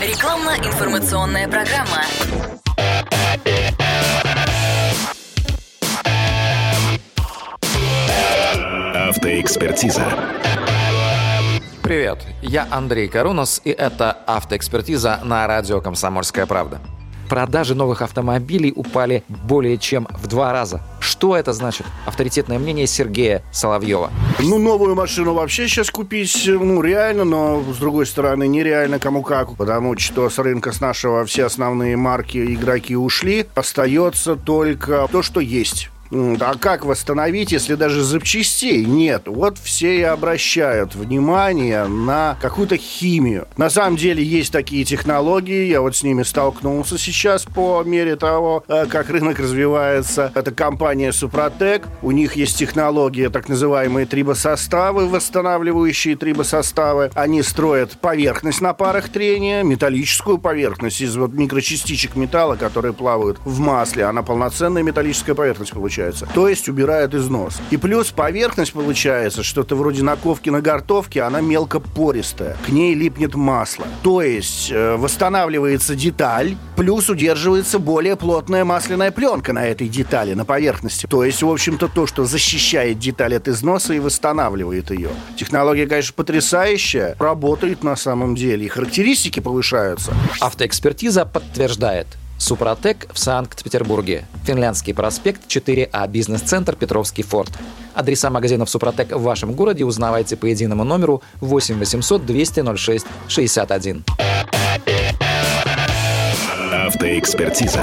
Рекламно-информационная программа. Автоэкспертиза. Привет, я Андрей Карунос, и это «Автоэкспертиза» на радио «Комсомольская правда». Продажи новых автомобилей упали более чем в два раза. Что это значит? Авторитетное мнение Сергея Соловьева. Ну, новую машину вообще сейчас купить, ну, реально, но, с другой стороны, нереально кому как. Потому что с рынка с нашего все основные марки игроки ушли. Остается только то, что есть. А как восстановить, если даже запчастей нет? Вот все и обращают внимание на какую-то химию. На самом деле есть такие технологии, я вот с ними столкнулся сейчас по мере того, э, как рынок развивается. Это компания Супротек, у них есть технология, так называемые трибосоставы, восстанавливающие трибосоставы. Они строят поверхность на парах трения, металлическую поверхность из вот микрочастичек металла, которые плавают в масле. Она полноценная металлическая поверхность получается получается. То есть убирают износ. И плюс поверхность получается, что-то вроде наковки на гортовке, она мелко пористая. К ней липнет масло. То есть э, восстанавливается деталь, плюс удерживается более плотная масляная пленка на этой детали, на поверхности. То есть, в общем-то, то, что защищает деталь от износа и восстанавливает ее. Технология, конечно, потрясающая, работает на самом деле, и характеристики повышаются. Автоэкспертиза подтверждает. Супротек в Санкт-Петербурге. Финляндский проспект 4А, бизнес-центр Петровский форт. Адреса магазинов Супротек в вашем городе узнавайте по единому номеру 8 800 200 06 61. Автоэкспертиза.